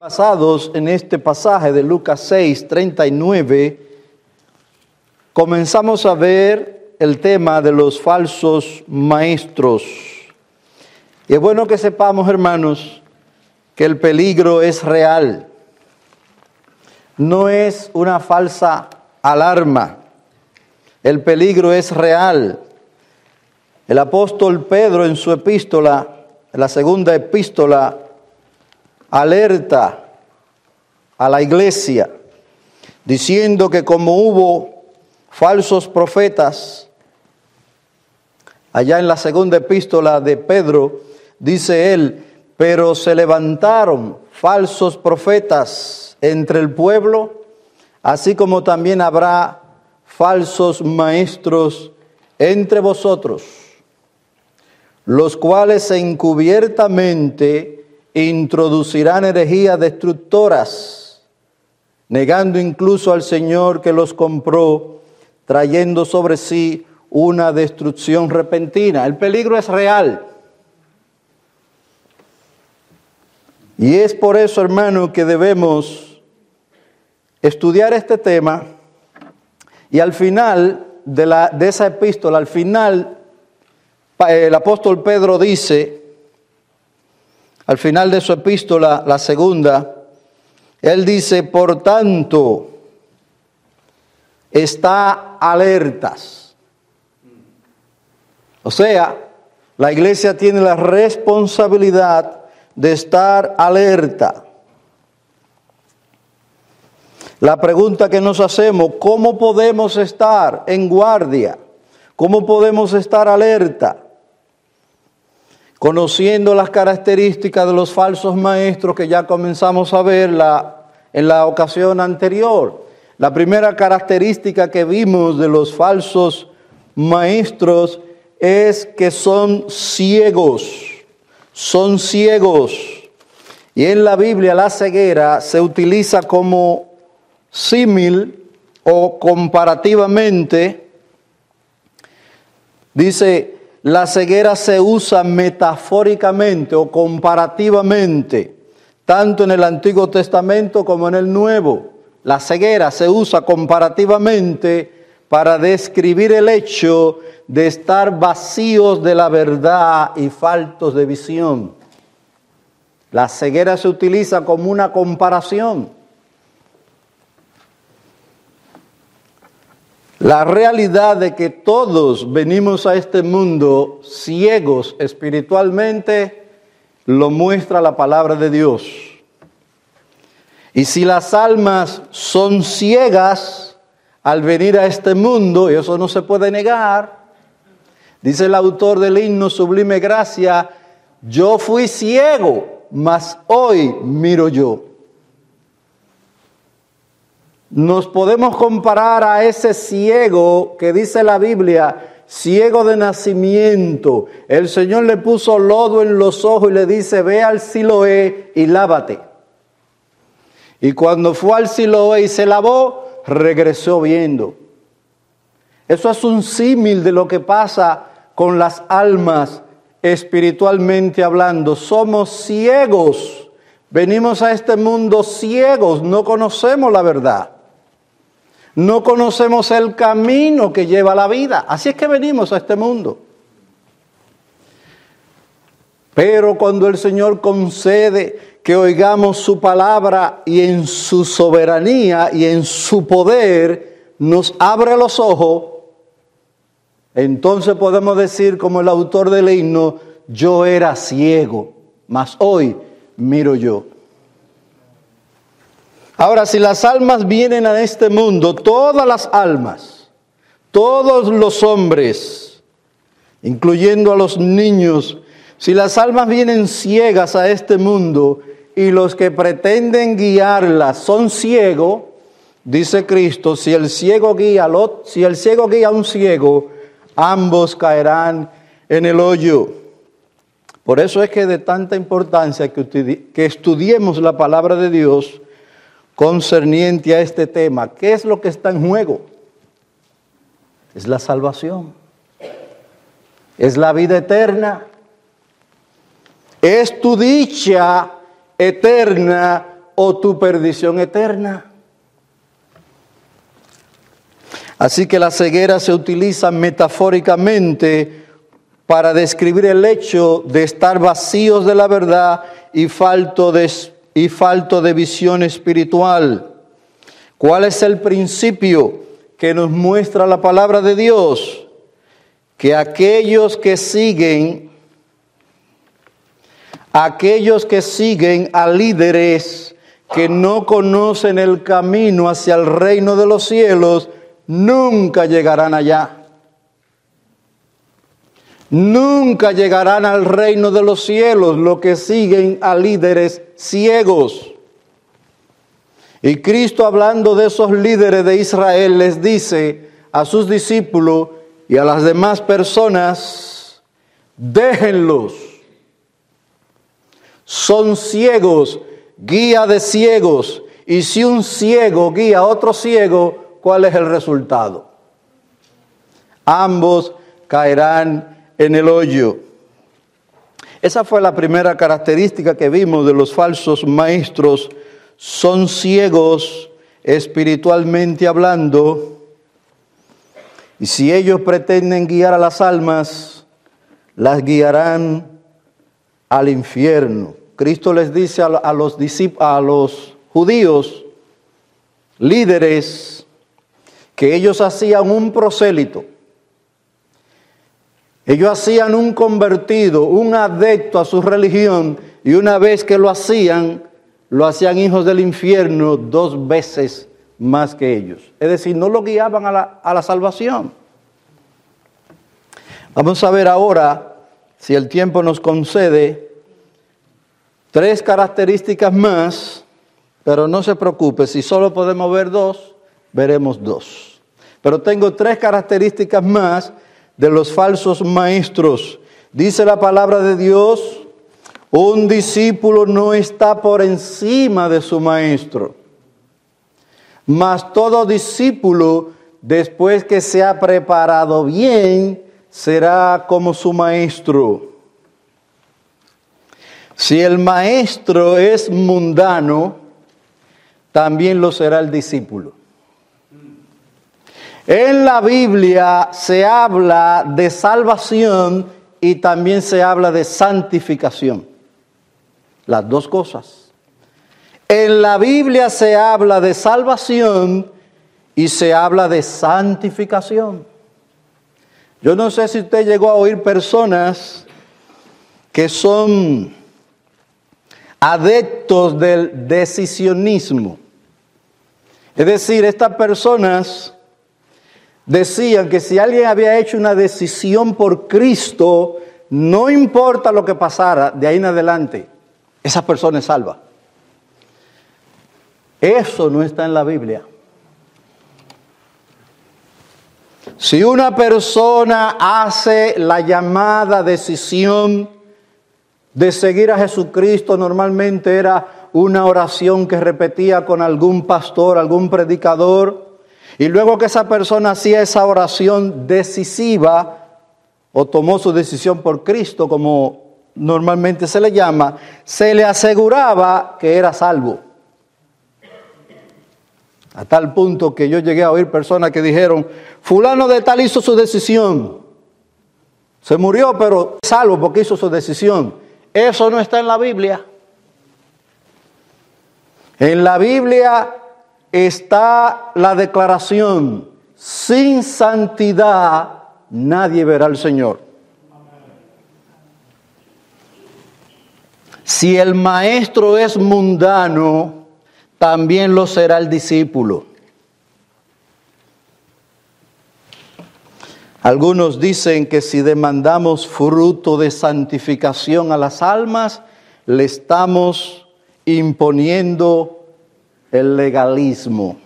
Basados en este pasaje de Lucas 6, 39, comenzamos a ver el tema de los falsos maestros. Y es bueno que sepamos, hermanos, que el peligro es real. No es una falsa alarma. El peligro es real. El apóstol Pedro en su epístola, en la segunda epístola, alerta a la iglesia, diciendo que como hubo falsos profetas, allá en la segunda epístola de Pedro, dice él, pero se levantaron falsos profetas entre el pueblo, así como también habrá falsos maestros entre vosotros, los cuales encubiertamente introducirán herejías destructoras, negando incluso al Señor que los compró, trayendo sobre sí una destrucción repentina. El peligro es real. Y es por eso, hermano, que debemos estudiar este tema y al final de, de esa epístola, al final, el apóstol Pedro dice, al final de su epístola, la segunda, él dice, por tanto, está alertas. O sea, la iglesia tiene la responsabilidad de estar alerta. La pregunta que nos hacemos, ¿cómo podemos estar en guardia? ¿Cómo podemos estar alerta? Conociendo las características de los falsos maestros que ya comenzamos a ver en la ocasión anterior. La primera característica que vimos de los falsos maestros es que son ciegos, son ciegos. Y en la Biblia la ceguera se utiliza como símil o comparativamente. Dice, la ceguera se usa metafóricamente o comparativamente, tanto en el Antiguo Testamento como en el Nuevo. La ceguera se usa comparativamente para describir el hecho de estar vacíos de la verdad y faltos de visión. La ceguera se utiliza como una comparación. La realidad de que todos venimos a este mundo ciegos espiritualmente lo muestra la palabra de Dios. Y si las almas son ciegas al venir a este mundo, y eso no se puede negar, dice el autor del himno Sublime Gracia, yo fui ciego, mas hoy miro yo. Nos podemos comparar a ese ciego que dice la Biblia, ciego de nacimiento. El Señor le puso lodo en los ojos y le dice, ve al Siloé y lávate. Y cuando fue al Siloé y se lavó, regresó viendo. Eso es un símil de lo que pasa con las almas espiritualmente hablando. Somos ciegos. Venimos a este mundo ciegos, no conocemos la verdad. No conocemos el camino que lleva la vida. Así es que venimos a este mundo. Pero cuando el Señor concede que oigamos su palabra y en su soberanía y en su poder nos abre los ojos, entonces podemos decir como el autor del himno, yo era ciego, mas hoy miro yo. Ahora, si las almas vienen a este mundo, todas las almas, todos los hombres, incluyendo a los niños, si las almas vienen ciegas a este mundo y los que pretenden guiarlas son ciegos, dice Cristo, si el ciego guía si el ciego guía a un ciego, ambos caerán en el hoyo. Por eso es que de tanta importancia que estudiemos la palabra de Dios concerniente a este tema. ¿Qué es lo que está en juego? Es la salvación. Es la vida eterna. Es tu dicha eterna o tu perdición eterna. Así que la ceguera se utiliza metafóricamente para describir el hecho de estar vacíos de la verdad y falto de, y falto de visión espiritual. ¿Cuál es el principio que nos muestra la palabra de Dios? Que aquellos que siguen, aquellos que siguen a líderes que no conocen el camino hacia el reino de los cielos, nunca llegarán allá. Nunca llegarán al reino de los cielos los que siguen a líderes ciegos. Y Cristo hablando de esos líderes de Israel les dice a sus discípulos y a las demás personas, déjenlos. Son ciegos, guía de ciegos. Y si un ciego guía a otro ciego, ¿cuál es el resultado? Ambos caerán en el hoyo. Esa fue la primera característica que vimos de los falsos maestros. Son ciegos espiritualmente hablando. Y si ellos pretenden guiar a las almas, las guiarán al infierno. Cristo les dice a los, a los judíos, líderes, que ellos hacían un prosélito. Ellos hacían un convertido, un adepto a su religión, y una vez que lo hacían, lo hacían hijos del infierno dos veces más que ellos. Es decir, no lo guiaban a la, a la salvación. Vamos a ver ahora, si el tiempo nos concede, tres características más, pero no se preocupe, si solo podemos ver dos, veremos dos. Pero tengo tres características más de los falsos maestros. Dice la palabra de Dios, un discípulo no está por encima de su maestro, mas todo discípulo, después que se ha preparado bien, será como su maestro. Si el maestro es mundano, también lo será el discípulo. En la Biblia se habla de salvación y también se habla de santificación. Las dos cosas. En la Biblia se habla de salvación y se habla de santificación. Yo no sé si usted llegó a oír personas que son adeptos del decisionismo. Es decir, estas personas decían que si alguien había hecho una decisión por Cristo, no importa lo que pasara de ahí en adelante, esa persona es salva. Eso no está en la Biblia. Si una persona hace la llamada decisión de seguir a Jesucristo, normalmente era una oración que repetía con algún pastor, algún predicador, y luego que esa persona hacía esa oración decisiva o tomó su decisión por Cristo, como normalmente se le llama, se le aseguraba que era salvo. A tal punto que yo llegué a oír personas que dijeron, fulano de tal hizo su decisión. Se murió, pero salvo porque hizo su decisión. Eso no está en la Biblia. En la Biblia está la declaración, sin santidad nadie verá al Señor. Si el maestro es mundano, también lo será el discípulo. Algunos dicen que si demandamos fruto de santificación a las almas, le estamos imponiendo el legalismo.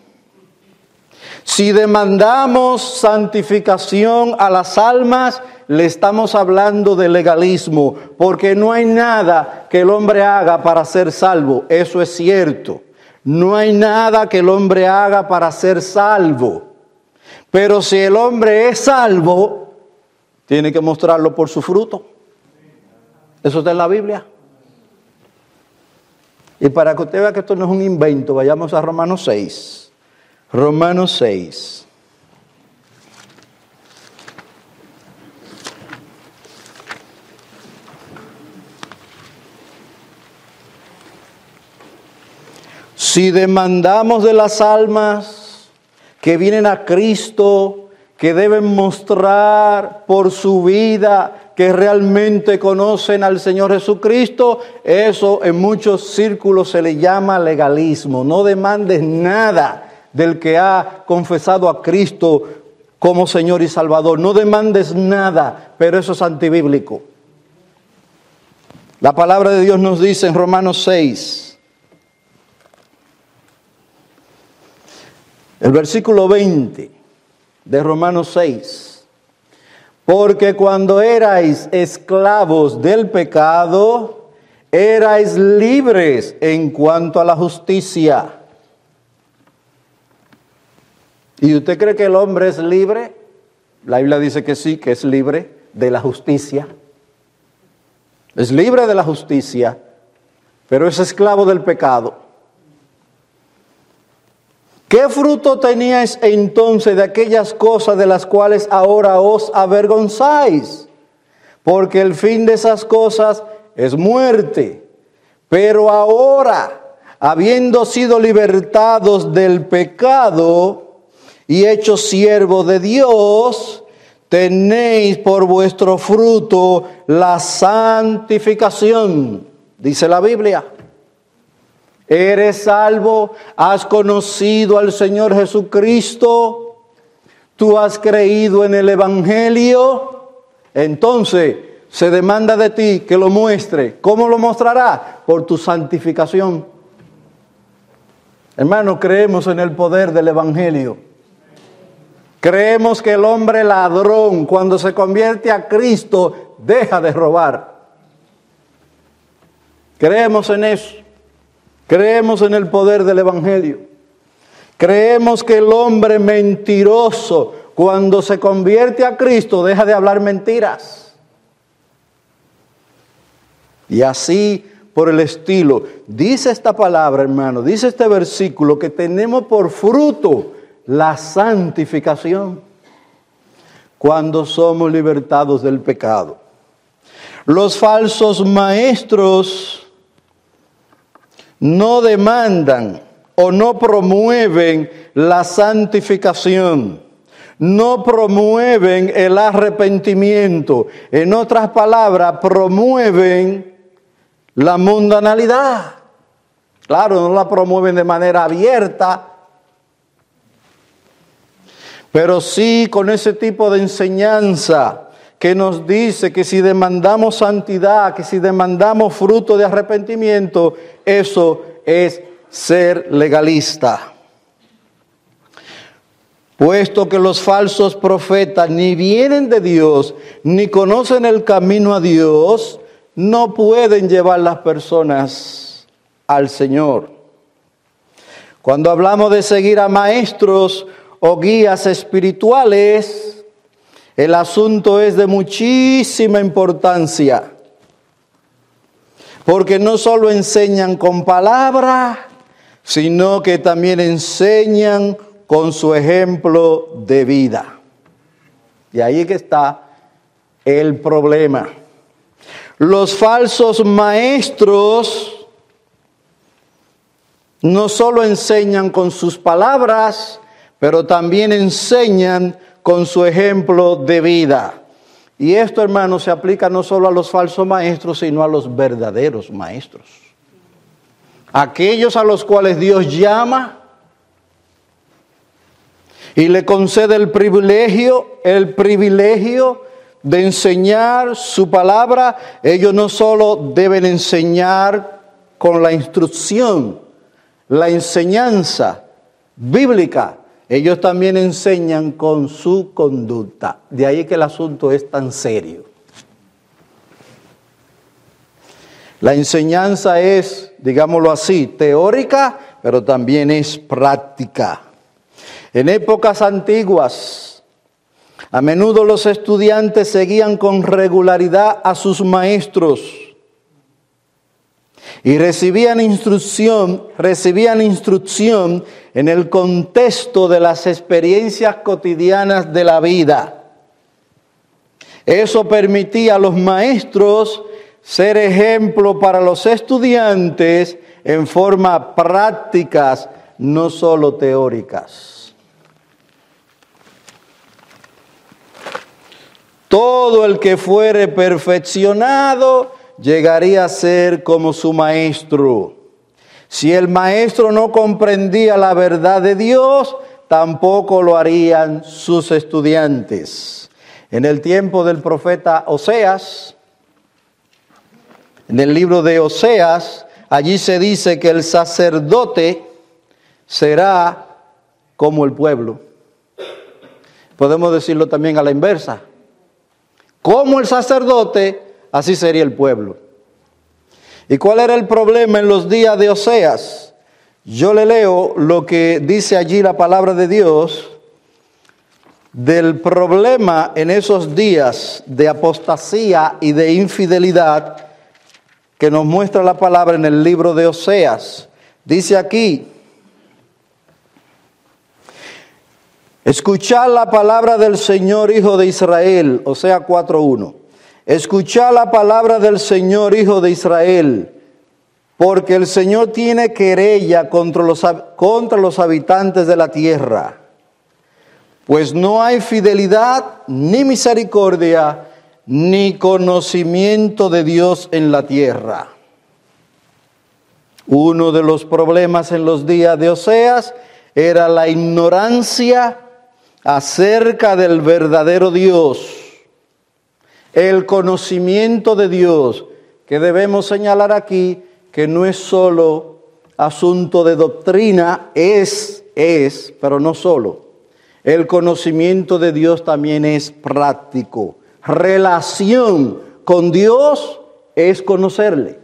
Si demandamos santificación a las almas, le estamos hablando de legalismo, porque no hay nada que el hombre haga para ser salvo. Eso es cierto. No hay nada que el hombre haga para ser salvo. Pero si el hombre es salvo, tiene que mostrarlo por su fruto. Eso está en la Biblia. Y para que usted vea que esto no es un invento, vayamos a Romanos 6. Romanos 6. Si demandamos de las almas que vienen a Cristo, que deben mostrar por su vida que realmente conocen al Señor Jesucristo, eso en muchos círculos se le llama legalismo. No demandes nada del que ha confesado a Cristo como Señor y Salvador. No demandes nada, pero eso es antibíblico. La palabra de Dios nos dice en Romanos 6, el versículo 20 de Romanos 6. Porque cuando erais esclavos del pecado, erais libres en cuanto a la justicia. ¿Y usted cree que el hombre es libre? La Biblia dice que sí, que es libre de la justicia. Es libre de la justicia, pero es esclavo del pecado. ¿Qué fruto teníais entonces de aquellas cosas de las cuales ahora os avergonzáis? Porque el fin de esas cosas es muerte. Pero ahora, habiendo sido libertados del pecado y hechos siervos de Dios, tenéis por vuestro fruto la santificación, dice la Biblia. Eres salvo, has conocido al Señor Jesucristo, tú has creído en el Evangelio, entonces se demanda de ti que lo muestre. ¿Cómo lo mostrará? Por tu santificación. Hermano, creemos en el poder del Evangelio. Creemos que el hombre ladrón, cuando se convierte a Cristo, deja de robar. Creemos en eso. Creemos en el poder del Evangelio. Creemos que el hombre mentiroso, cuando se convierte a Cristo, deja de hablar mentiras. Y así por el estilo. Dice esta palabra, hermano, dice este versículo que tenemos por fruto la santificación cuando somos libertados del pecado. Los falsos maestros no demandan o no promueven la santificación, no promueven el arrepentimiento. En otras palabras, promueven la mundanalidad. Claro, no la promueven de manera abierta, pero sí con ese tipo de enseñanza que nos dice que si demandamos santidad, que si demandamos fruto de arrepentimiento, eso es ser legalista. Puesto que los falsos profetas ni vienen de Dios, ni conocen el camino a Dios, no pueden llevar las personas al Señor. Cuando hablamos de seguir a maestros o guías espirituales, el asunto es de muchísima importancia, porque no solo enseñan con palabra, sino que también enseñan con su ejemplo de vida. Y ahí que está el problema. Los falsos maestros no solo enseñan con sus palabras, pero también enseñan con su ejemplo de vida. Y esto, hermano, se aplica no solo a los falsos maestros, sino a los verdaderos maestros. Aquellos a los cuales Dios llama y le concede el privilegio, el privilegio de enseñar su palabra, ellos no solo deben enseñar con la instrucción, la enseñanza bíblica, ellos también enseñan con su conducta. De ahí que el asunto es tan serio. La enseñanza es, digámoslo así, teórica, pero también es práctica. En épocas antiguas, a menudo los estudiantes seguían con regularidad a sus maestros Y recibían instrucción, recibían instrucción en el contexto de las experiencias cotidianas de la vida. Eso permitía a los maestros ser ejemplo para los estudiantes en forma prácticas, no solo teóricas. Todo el que fuere perfeccionado llegaría a ser como su maestro. Si el maestro no comprendía la verdad de Dios, tampoco lo harían sus estudiantes. En el tiempo del profeta Oseas, en el libro de Oseas, allí se dice que el sacerdote será como el pueblo. Podemos decirlo también a la inversa. Como el sacerdote, así sería el pueblo. ¿Y cuál era el problema en los días de Oseas? Yo le leo lo que dice allí la palabra de Dios del problema en esos días de apostasía y de infidelidad que nos muestra la palabra en el libro de Oseas. Dice aquí, escuchad la palabra del Señor Hijo de Israel, Osea 4.1. Escuchad la palabra del Señor, Hijo de Israel, porque el Señor tiene querella contra los, contra los habitantes de la tierra, pues no hay fidelidad ni misericordia ni conocimiento de Dios en la tierra. Uno de los problemas en los días de Oseas era la ignorancia acerca del verdadero Dios el conocimiento de Dios, que debemos señalar aquí que no es solo asunto de doctrina, es, es, pero no solo. El conocimiento de Dios también es práctico. Relación con Dios es conocerle.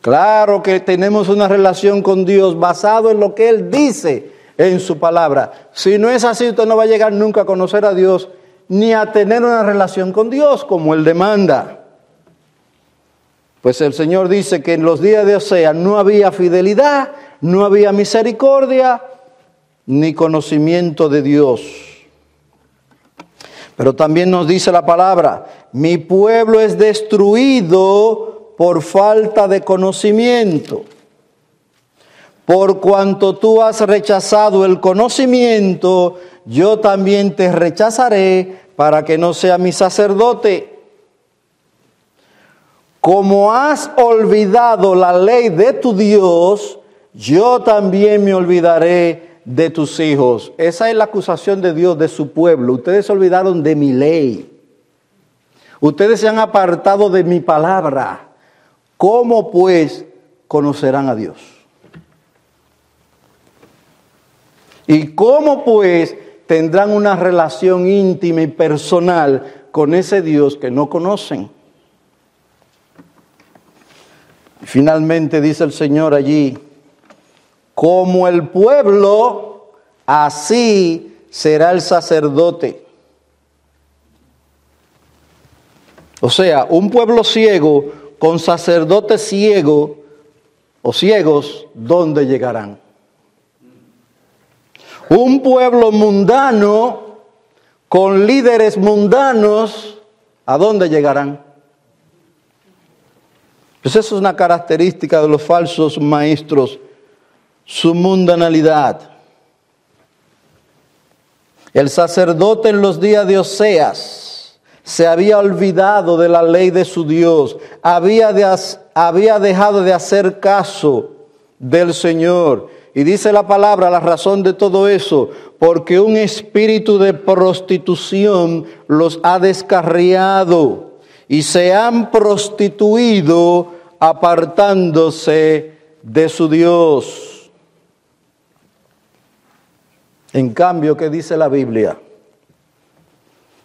Claro que tenemos una relación con Dios basado en lo que Él dice en su palabra. Si no es así, usted no va a llegar nunca a conocer a Dios ni a tener una relación con Dios como Él demanda. Pues el Señor dice que en los días de Osea no había fidelidad, no había misericordia, ni conocimiento de Dios. Pero también nos dice la palabra, mi pueblo es destruido por falta de conocimiento. Por cuanto tú has rechazado el conocimiento, yo también te rechazaré para que no sea mi sacerdote. Como has olvidado la ley de tu Dios, yo también me olvidaré de tus hijos. Esa es la acusación de Dios de su pueblo. Ustedes se olvidaron de mi ley. Ustedes se han apartado de mi palabra. ¿Cómo pues conocerán a Dios? ¿Y cómo pues tendrán una relación íntima y personal con ese Dios que no conocen. Finalmente dice el Señor allí, como el pueblo, así será el sacerdote. O sea, un pueblo ciego con sacerdote ciego o ciegos, ¿dónde llegarán? Un pueblo mundano con líderes mundanos, ¿a dónde llegarán? Pues eso es una característica de los falsos maestros, su mundanalidad. El sacerdote en los días de Oseas se había olvidado de la ley de su Dios, había, había dejado de hacer caso del Señor y dice la palabra, la razón de todo eso, porque un espíritu de prostitución los ha descarriado y se han prostituido apartándose de su Dios. En cambio, ¿qué dice la Biblia?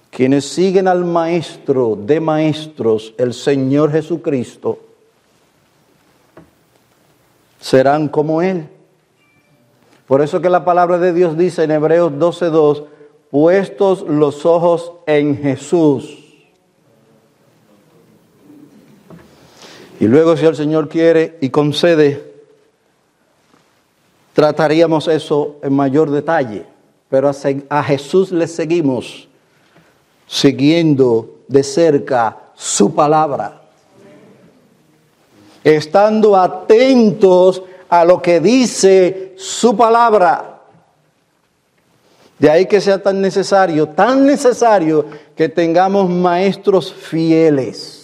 Quienes siguen al Maestro de Maestros, el Señor Jesucristo, serán como Él por eso que la palabra de Dios dice en Hebreos 12:2, puestos los ojos en Jesús. Y luego si el Señor quiere y concede, trataríamos eso en mayor detalle. Pero a, Jesús le seguimos siguiendo de cerca su palabra. Estando atentos a lo que dice su palabra. De ahí que sea tan necesario, tan necesario que tengamos maestros fieles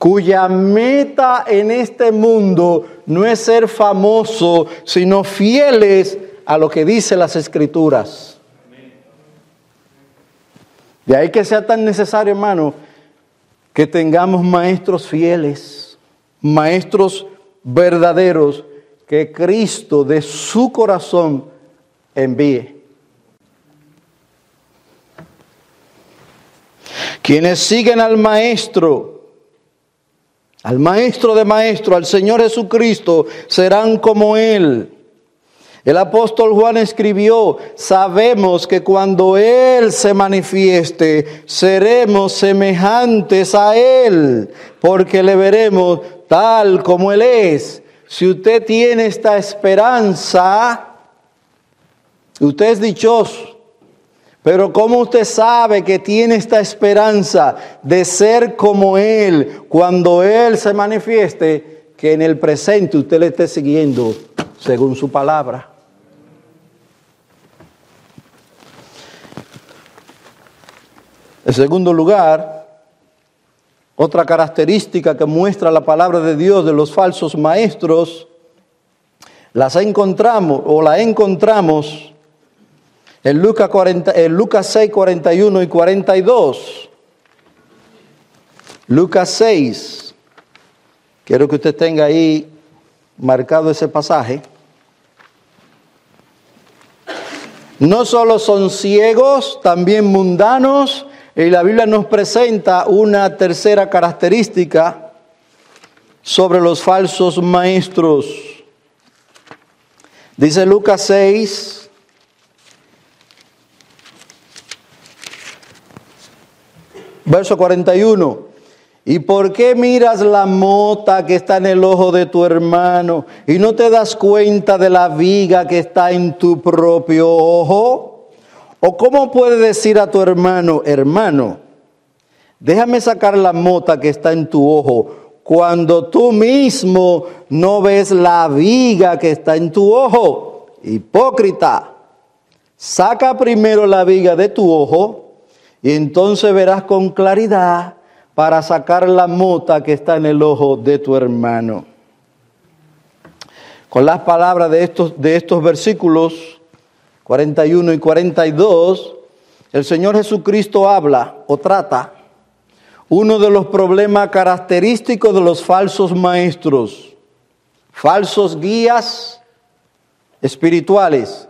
cuya meta en este mundo no es ser famoso, sino fieles a lo que dice las escrituras. De ahí que sea tan necesario, hermano, que tengamos maestros fieles, maestros verdaderos, que Cristo de su corazón envíe. Quienes siguen al Maestro, al Maestro de Maestro, al Señor Jesucristo, serán como Él. El apóstol Juan escribió, sabemos que cuando Él se manifieste, seremos semejantes a Él, porque le veremos tal como Él es. Si usted tiene esta esperanza, usted es dichoso. Pero ¿cómo usted sabe que tiene esta esperanza de ser como Él cuando Él se manifieste, que en el presente usted le esté siguiendo según su palabra? En segundo lugar, otra característica que muestra la palabra de Dios de los falsos maestros, las encontramos o la encontramos en Lucas, 40, en Lucas 6, 41 y 42. Lucas 6, quiero que usted tenga ahí marcado ese pasaje. No solo son ciegos, también mundanos, y la Biblia nos presenta una tercera característica sobre los falsos maestros. Dice Lucas 6, verso 41. ¿Y por qué miras la mota que está en el ojo de tu hermano y no te das cuenta de la viga que está en tu propio ojo? ¿O cómo puede decir a tu hermano, hermano, déjame sacar la mota que está en tu ojo, cuando tú mismo no ves la viga que está en tu ojo? Hipócrita, saca primero la viga de tu ojo y entonces verás con claridad para sacar la mota que está en el ojo de tu hermano. Con las palabras de estos, de estos versículos, 41 y 42, el Señor Jesucristo habla o trata uno de los problemas característicos de los falsos maestros, falsos guías espirituales,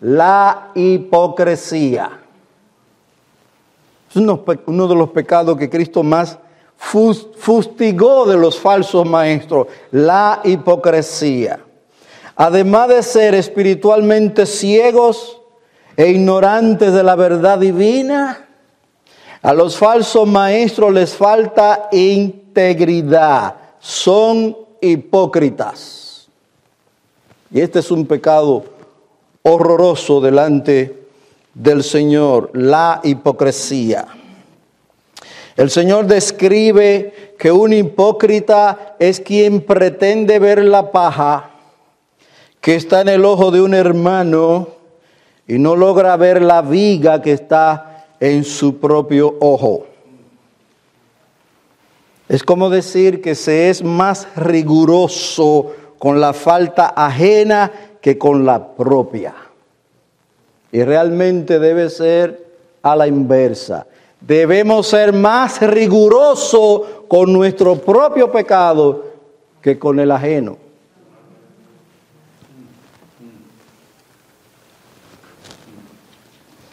la hipocresía. Es uno, de los pecados que Cristo más fustigó de los falsos maestros, la hipocresía además de ser espiritualmente ciegos e ignorantes de la verdad divina, a los falsos maestros les falta integridad, son hipócritas. Y este es un pecado horroroso delante del Señor, la hipocresía. El Señor describe que un hipócrita es quien pretende ver la paja que está en el ojo de un hermano y no logra ver la viga que está en su propio ojo. Es como decir que se es más riguroso con la falta ajena que con la propia. Y realmente debe ser a la inversa. Debemos ser más rigurosos con nuestro propio pecado que con el ajeno.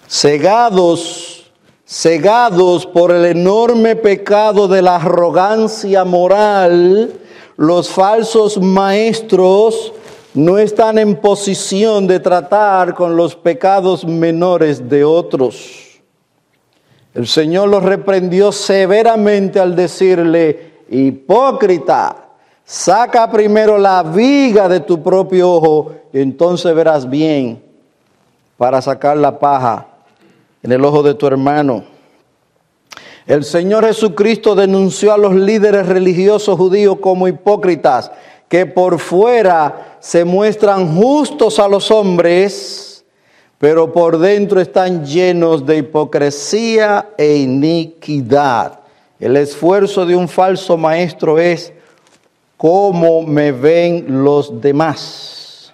Cegados, cegados por el enorme pecado de la arrogancia moral, los falsos maestros no están en posición de tratar con los pecados menores de otros. El Señor los reprendió severamente al decirle, hipócrita, saca primero la viga de tu propio ojo y entonces verás bien para sacar la paja en el ojo de tu hermano. El Señor Jesucristo denunció a los líderes religiosos judíos como hipócritas, que por fuera se muestran justos a los hombres, pero por dentro están llenos de hipocresía e iniquidad. El esfuerzo de un falso maestro es cómo me ven los demás.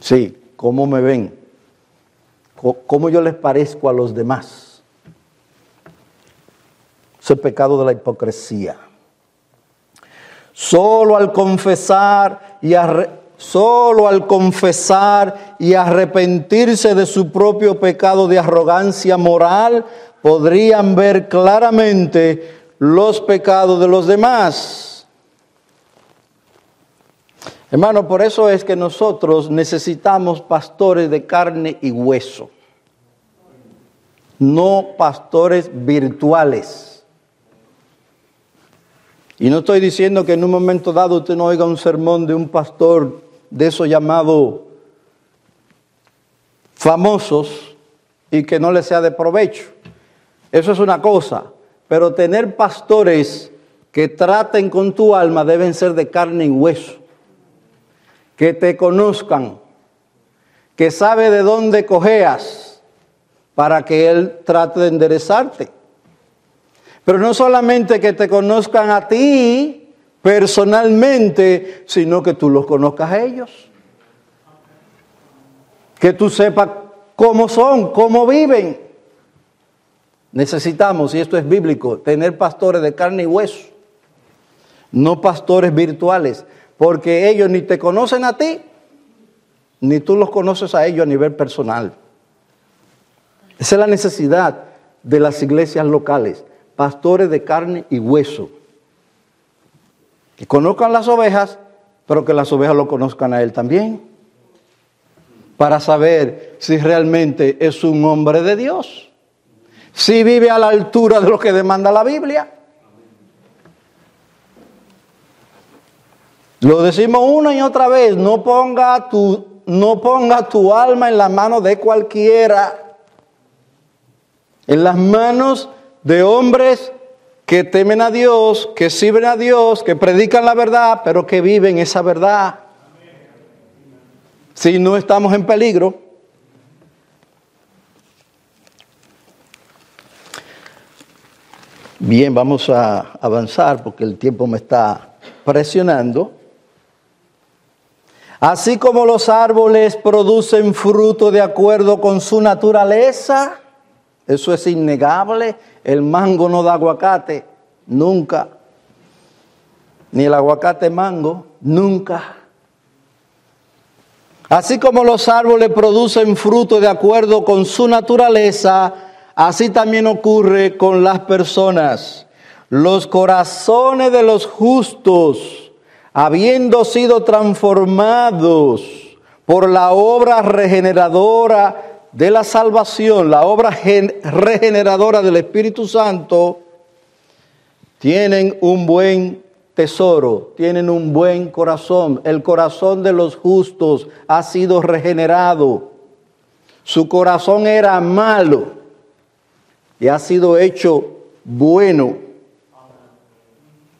Sí, cómo me ven. Cómo yo les parezco a los demás. Es el pecado de la hipocresía. Solo al confesar y solo al confesar y arrepentirse de su propio pecado de arrogancia moral podrían ver claramente los pecados de los demás. Hermano, por eso es que nosotros necesitamos pastores de carne y hueso, no pastores virtuales. Y no estoy diciendo que en un momento dado usted no oiga un sermón de un pastor de esos llamados famosos y que no le sea de provecho. Eso es una cosa. Pero tener pastores que traten con tu alma deben ser de carne y hueso, que te conozcan, que sabe de dónde cojeas para que Él trate de enderezarte. Pero no solamente que te conozcan a ti personalmente, sino que tú los conozcas a ellos. Que tú sepas cómo son, cómo viven. Necesitamos, y esto es bíblico, tener pastores de carne y hueso, no pastores virtuales, porque ellos ni te conocen a ti, ni tú los conoces a ellos a nivel personal. Esa es la necesidad de las iglesias locales, pastores de carne y hueso, que conozcan las ovejas, pero que las ovejas lo conozcan a él también, para saber si realmente es un hombre de Dios si vive a la altura de lo que demanda la Biblia. Lo decimos una y otra vez, no ponga tu, no ponga tu alma en las manos de cualquiera, en las manos de hombres que temen a Dios, que sirven a Dios, que predican la verdad, pero que viven esa verdad. Si no estamos en peligro, Bien, vamos a avanzar porque el tiempo me está presionando. Así como los árboles producen fruto de acuerdo con su naturaleza, eso es innegable, el mango no da aguacate, nunca. Ni el aguacate mango, nunca. Así como los árboles producen fruto de acuerdo con su naturaleza, Así también ocurre con las personas. Los corazones de los justos, habiendo sido transformados por la obra regeneradora de la salvación, la obra regeneradora del Espíritu Santo, tienen un buen tesoro, tienen un buen corazón. El corazón de los justos ha sido regenerado. Su corazón era malo y ha sido hecho bueno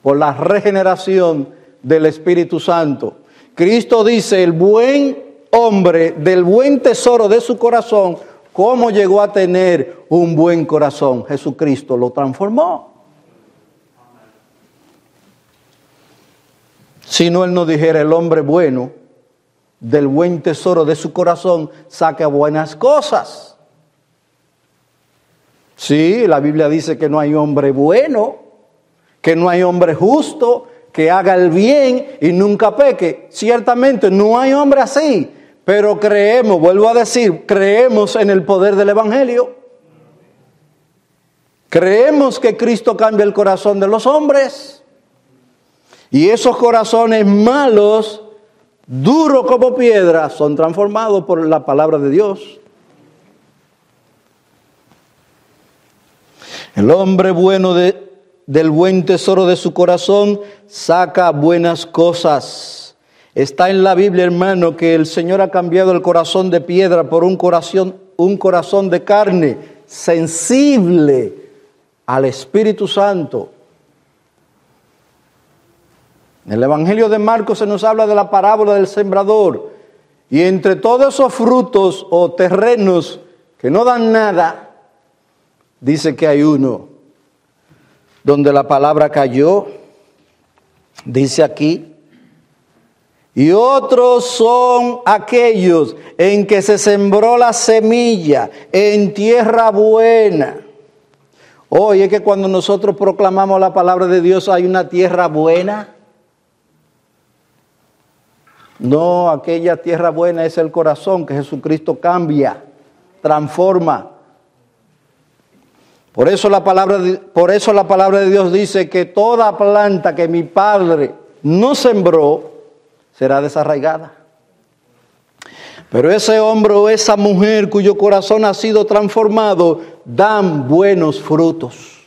por la regeneración del Espíritu Santo. Cristo dice, el buen hombre del buen tesoro de su corazón, ¿cómo llegó a tener un buen corazón? Jesucristo lo transformó. Si no, Él nos dijera, el hombre bueno del buen tesoro de su corazón saca buenas cosas. Sí, la Biblia dice que no hay hombre bueno, que no hay hombre justo, que haga el bien y nunca peque. Ciertamente no hay hombre así, pero creemos, vuelvo a decir, creemos en el poder del Evangelio. Creemos que Cristo cambia el corazón de los hombres. Y esos corazones malos, duros como piedra, son transformados por la palabra de Dios. El hombre bueno de, del buen tesoro de su corazón saca buenas cosas. Está en la Biblia, hermano, que el Señor ha cambiado el corazón de piedra por un corazón, un corazón de carne, sensible al Espíritu Santo. En el Evangelio de Marcos se nos habla de la parábola del sembrador. Y entre todos esos frutos o terrenos que no dan nada, dice que hay uno donde la palabra cayó, dice aquí, y otros son aquellos en que se sembró la semilla en tierra buena. Oye, es que cuando nosotros proclamamos la palabra de Dios hay una tierra buena. No, aquella tierra buena es el corazón que Jesucristo cambia, transforma. Por eso la palabra de, por eso la palabra de Dios dice que toda planta que mi Padre no sembró será desarraigada. Pero ese hombre o esa mujer cuyo corazón ha sido transformado dan buenos frutos.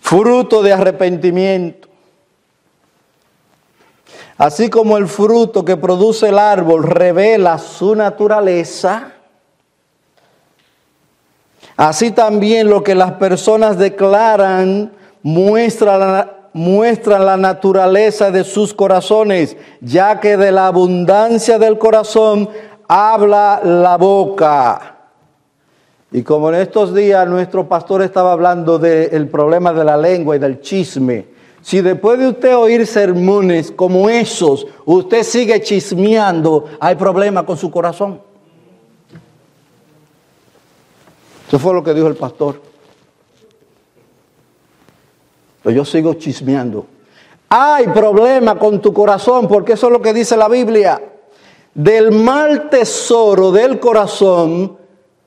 Fruto de arrepentimiento. Así como el fruto que produce el árbol revela su naturaleza, así también lo que las personas declaran muestra la, muestran la naturaleza de sus corazones, ya que de la abundancia del corazón habla la boca. Y como en estos días nuestro pastor estaba hablando del problema de la lengua y del chisme, si después de usted oír sermones como esos, usted sigue chismeando, hay problema con su corazón. Eso fue lo que dijo el pastor. Pero yo sigo chismeando. Hay problema con tu corazón, porque eso es lo que dice la Biblia. Del mal tesoro del corazón,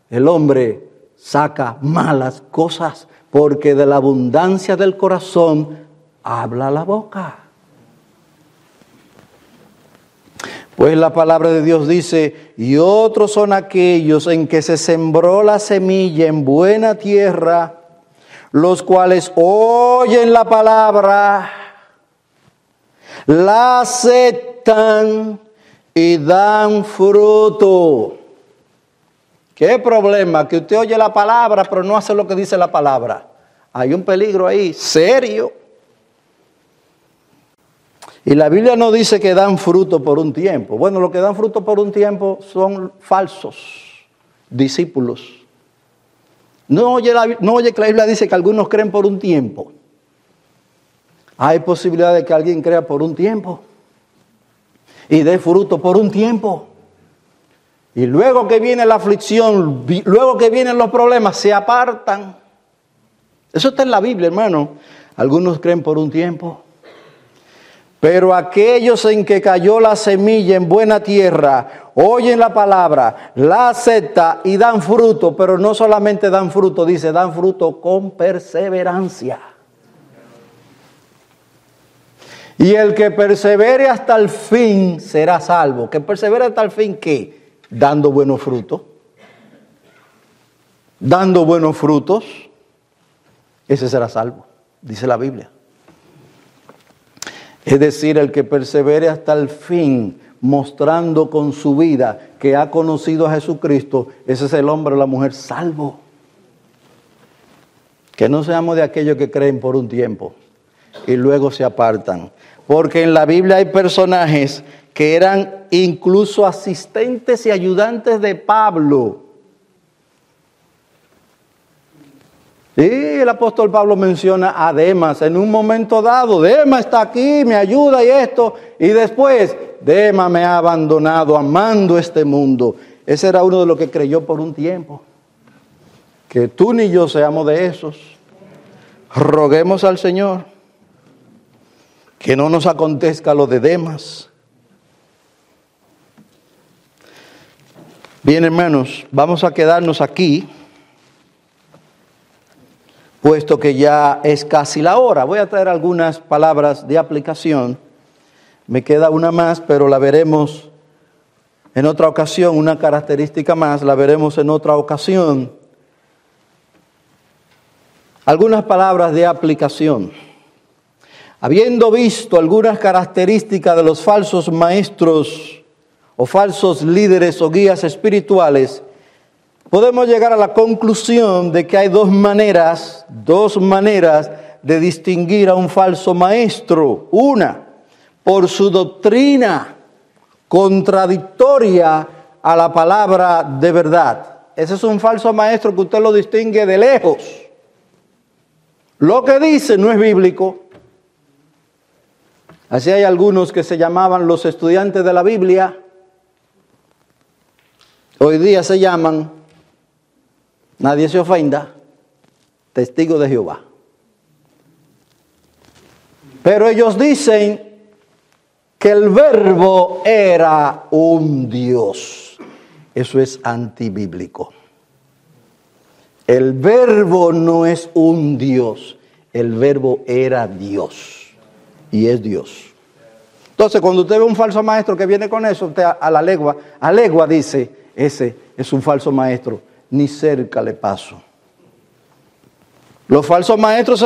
el hombre saca malas cosas, porque de la abundancia del corazón habla la boca. Pues la palabra de Dios dice, y otros son aquellos en que se sembró la semilla en buena tierra, los cuales oyen la palabra, la aceptan y dan fruto. ¿Qué problema? Que usted oye la palabra, pero no hace lo que dice la palabra. Hay un peligro ahí, serio. Y la Biblia no dice que dan fruto por un tiempo. Bueno, lo que dan fruto por un tiempo son falsos discípulos. No oye, la, no oye que la Biblia dice que algunos creen por un tiempo. Hay posibilidad de que alguien crea por un tiempo y dé fruto por un tiempo. Y luego que viene la aflicción, luego que vienen los problemas, se apartan. Eso está en la Biblia, hermano. Algunos creen por un tiempo. Pero aquellos en que cayó la semilla en buena tierra, oyen la palabra, la aceptan y dan fruto, pero no solamente dan fruto, dice, dan fruto con perseverancia. Y el que persevere hasta el fin será salvo. ¿Que persevere hasta el fin qué? Dando buenos frutos. Dando buenos frutos. Ese será salvo, dice la Biblia. Es decir, el que persevere hasta el fin, mostrando con su vida que ha conocido a Jesucristo, ese es el hombre o la mujer salvo. Que no seamos de aquellos que creen por un tiempo y luego se apartan. Porque en la Biblia hay personajes que eran incluso asistentes y ayudantes de Pablo Y el apóstol Pablo menciona a Demas en un momento dado. Demas está aquí, me ayuda y esto. Y después, Demas me ha abandonado amando este mundo. Ese era uno de los que creyó por un tiempo. Que tú ni yo seamos de esos. Roguemos al Señor que no nos acontezca lo de Demas. Bien, hermanos, vamos a quedarnos aquí puesto que ya es casi la hora. Voy a traer algunas palabras de aplicación. Me queda una más, pero la veremos en otra ocasión, una característica más, la veremos en otra ocasión. Algunas palabras de aplicación. Habiendo visto algunas características de los falsos maestros o falsos líderes o guías espirituales, podemos llegar a la conclusión de que hay dos maneras, dos maneras de distinguir a un falso maestro. Una, por su doctrina contradictoria a la palabra de verdad. Ese es un falso maestro que usted lo distingue de lejos. Lo que dice no es bíblico. Así hay algunos que se llamaban los estudiantes de la Biblia. Hoy día se llaman, nadie se ofenda, testigos de Jehová. Pero ellos dicen que el verbo era un Dios. Eso es antibíblico. El verbo no es un Dios, el verbo era Dios y es Dios. Entonces, cuando usted ve un falso maestro que viene con eso, usted a la legua, a legua dice, ese es un falso maestro, ni cerca le paso. Los falsos maestros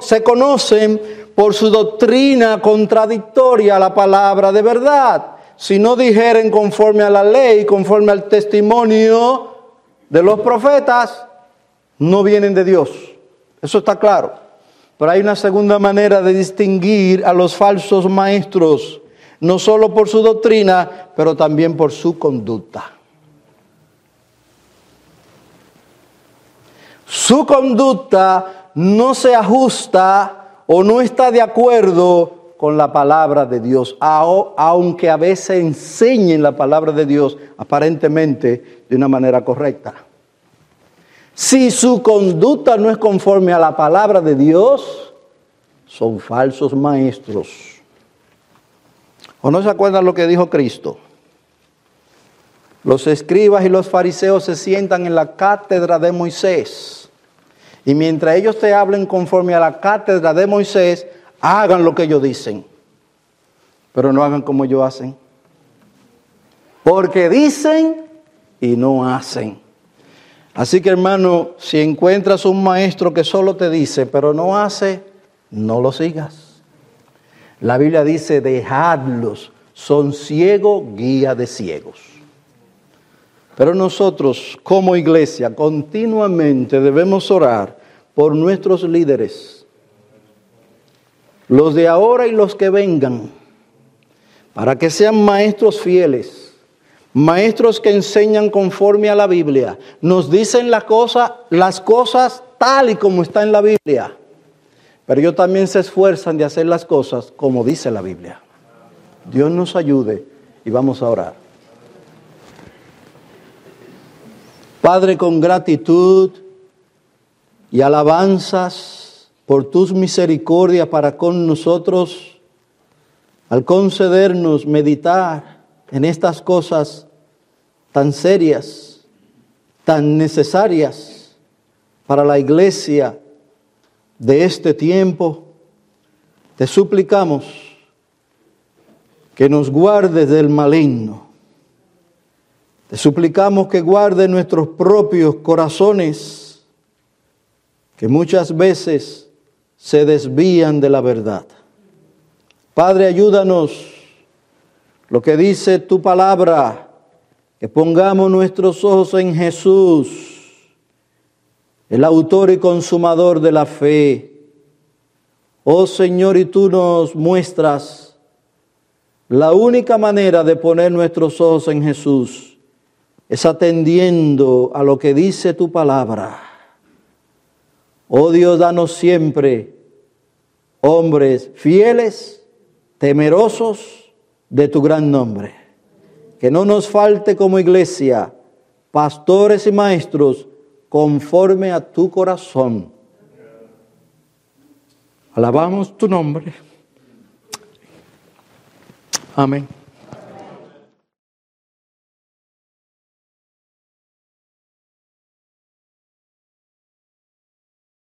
se, conocen por su doctrina contradictoria a la palabra de verdad. Si no dijeren conforme a la ley, conforme al testimonio de los profetas, no vienen de Dios. Eso está claro. Pero hay una segunda manera de distinguir a los falsos maestros, no solo por su doctrina, pero también por su conducta. Su conducta no se ajusta o no está de acuerdo con la palabra de Dios, aunque a veces enseñen la palabra de Dios aparentemente de una manera correcta. Si su conducta no es conforme a la palabra de Dios, son falsos maestros. ¿O no se acuerdan lo que dijo Cristo? Los escribas y los fariseos se sientan en la cátedra de Moisés y mientras ellos te hablen conforme a la cátedra de Moisés, hagan lo que ellos dicen. Pero no hagan como ellos hacen. Porque dicen y no hacen. Así que hermano, si encuentras un maestro que solo te dice, pero no hace, no lo sigas. La Biblia dice, dejadlos, son ciegos, guía de ciegos. Pero nosotros como iglesia continuamente debemos orar por nuestros líderes, los de ahora y los que vengan, para que sean maestros fieles, maestros que enseñan conforme a la Biblia, nos dicen las cosas, las cosas tal y como está en la Biblia, pero ellos también se esfuerzan de hacer las cosas como dice la Biblia. Dios nos ayude y vamos a orar. Padre, con gratitud y alabanzas por tus misericordias para con nosotros, al concedernos meditar en estas cosas tan serias, tan necesarias para la iglesia de este tiempo, te suplicamos que nos guardes del maligno te suplicamos que guarde nuestros propios corazones, que muchas veces se desvían de la verdad. Padre, ayúdanos, lo que dice tu palabra, que pongamos nuestros ojos en Jesús, el autor y consumador de la fe. Oh Señor, y tú nos muestras la única manera de poner nuestros ojos en Jesús es atendiendo a lo que dice tu palabra. Oh Dios, danos siempre hombres fieles, temerosos de tu gran nombre. Que no nos falte como iglesia pastores y maestros conforme a tu corazón. Alabamos tu nombre. Amén.